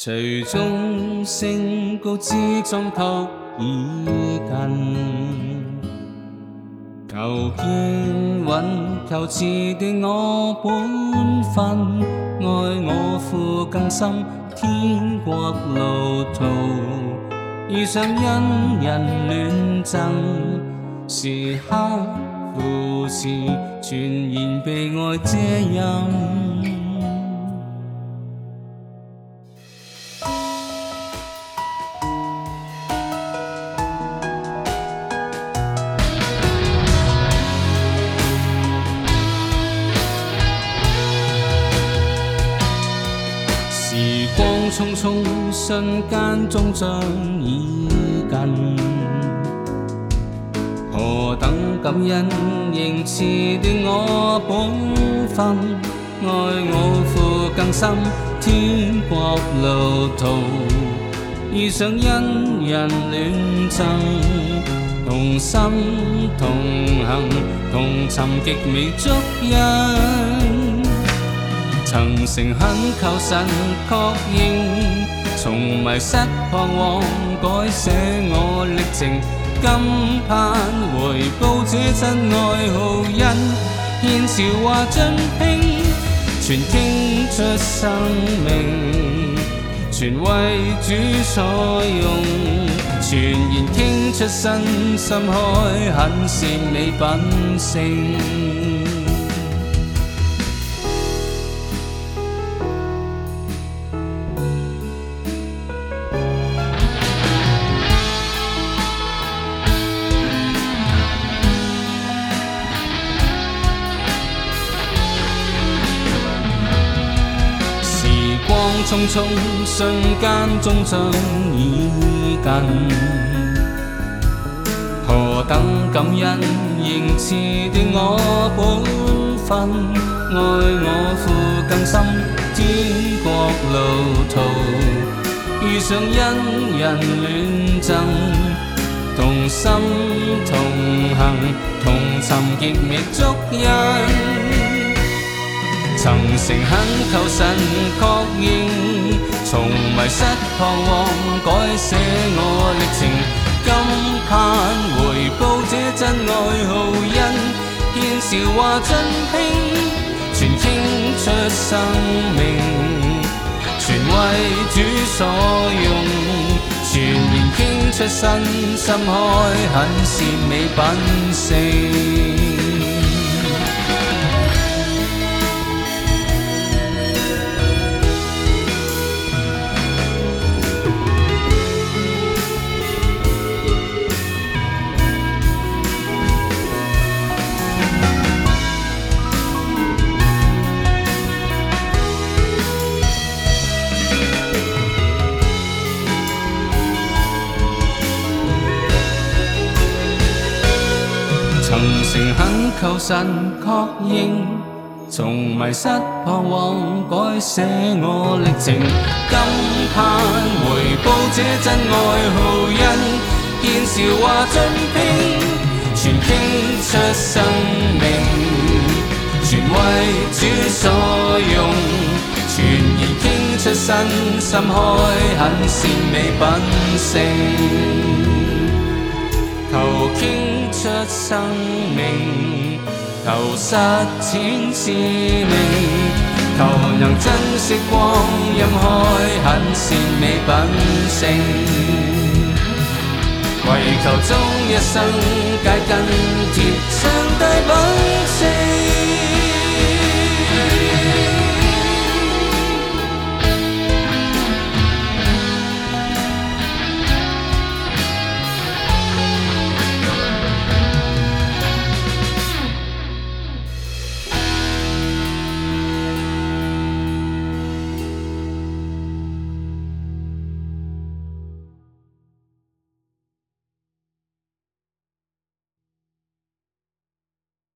隨鐘聲告知鐘頭已近，求堅穩，求自斷我本分，愛我父更深，天國路途遇上恩人戀贈，時刻扶持，全然被愛遮蔭。時光匆匆，瞬間終將已近。何等感恩，仍持斷我本分，愛我父更深，天國路途遇上恩人戀贈，同心同行，同尋極美足印。曾诚恳求神確認，從迷失彷徨改寫我歷程，今盼回報這真愛好恩，獻韶华盡拼，全傾出生命，全為主採用，全然傾出身心，開很是你品性。匆匆，瞬間鐘聲已近。何等感恩，仍似斷我本分。愛我父更深，天國路途遇上恩人戀贈，同心同行，同尋極覓足印。曾誠懇求神確認。失彷徨，改寫我歷程。今盼回報這真愛好恩，天笑話真傾，全傾出生命，全為主所用，全然傾出身心，開很善美品性。虔诚恳求神确认，从迷失彷徨改写我历程，今盼回报这真爱好印，见笑华尽拼，全倾出生命，全為主所用，全然倾出身心，開很善美品性。求倾出生命，求实践使命，求能珍惜光阴开，很是美品性。为求终一生皆跟贴上帝品性。